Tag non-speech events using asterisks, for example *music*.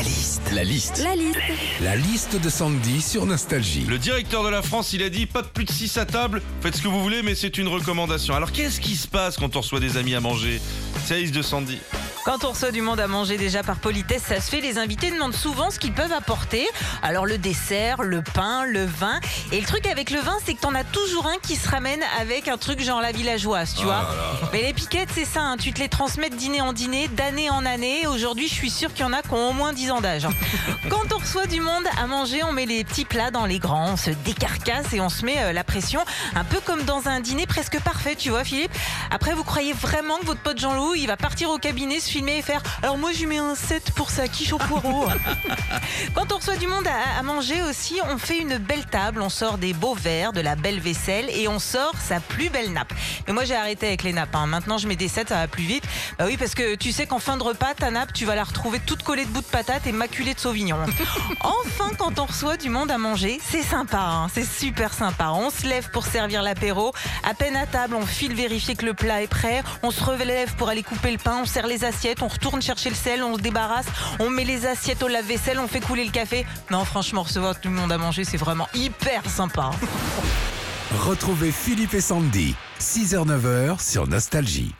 La liste. La liste. La liste. La liste de Sandy sur Nostalgie. Le directeur de la France, il a dit pas de plus de 6 à table, faites ce que vous voulez, mais c'est une recommandation. Alors qu'est-ce qui se passe quand on reçoit des amis à manger? C'est la liste de Sandy. Quand on reçoit du monde à manger déjà par politesse, ça se fait. Les invités demandent souvent ce qu'ils peuvent apporter. Alors le dessert, le pain, le vin. Et le truc avec le vin, c'est que t'en as toujours un qui se ramène avec un truc genre la villageoise, tu vois. Mais les piquettes, c'est ça. hein. Tu te les transmets de dîner en dîner, d'année en année. Aujourd'hui, je suis sûre qu'il y en a qui ont au moins 10 ans d'âge. hein. *laughs* Quand on reçoit du monde à manger, on met les petits plats dans les grands, on se décarcasse et on se met euh, la pression. Un peu comme dans un dîner presque parfait, tu vois, Philippe. Après, vous croyez vraiment que votre pote Jean-Loup, il va partir au cabinet, se filmer et faire Alors moi, je mets un 7 pour sa quiche au poireau. *laughs* Quand on reçoit du monde à, à manger aussi, on fait une belle table, on sort des beaux verres, de la belle vaisselle et on sort sa plus belle nappe. Mais moi, j'ai arrêté avec les nappes. hein. Maintenant, je mets des 7, ça va plus vite. Bah oui, parce que tu sais qu'en fin de repas, ta nappe, tu vas la retrouver toute collée de bouts de patates et maculée de sauvignon. *laughs* Enfin, quand on reçoit du monde à manger, c'est sympa, hein. c'est super sympa. On se lève pour servir l'apéro. À peine à table, on file vérifier que le plat est prêt. On se relève pour aller couper le pain. On sert les On retourne chercher le sel. On se débarrasse. On met les assiettes au lave-vaisselle. On fait couler le café. Non, franchement, recevoir tout le monde à manger, c'est vraiment hyper sympa. Retrouvez Philippe et Sandy, 6h-9h sur Nostalgie.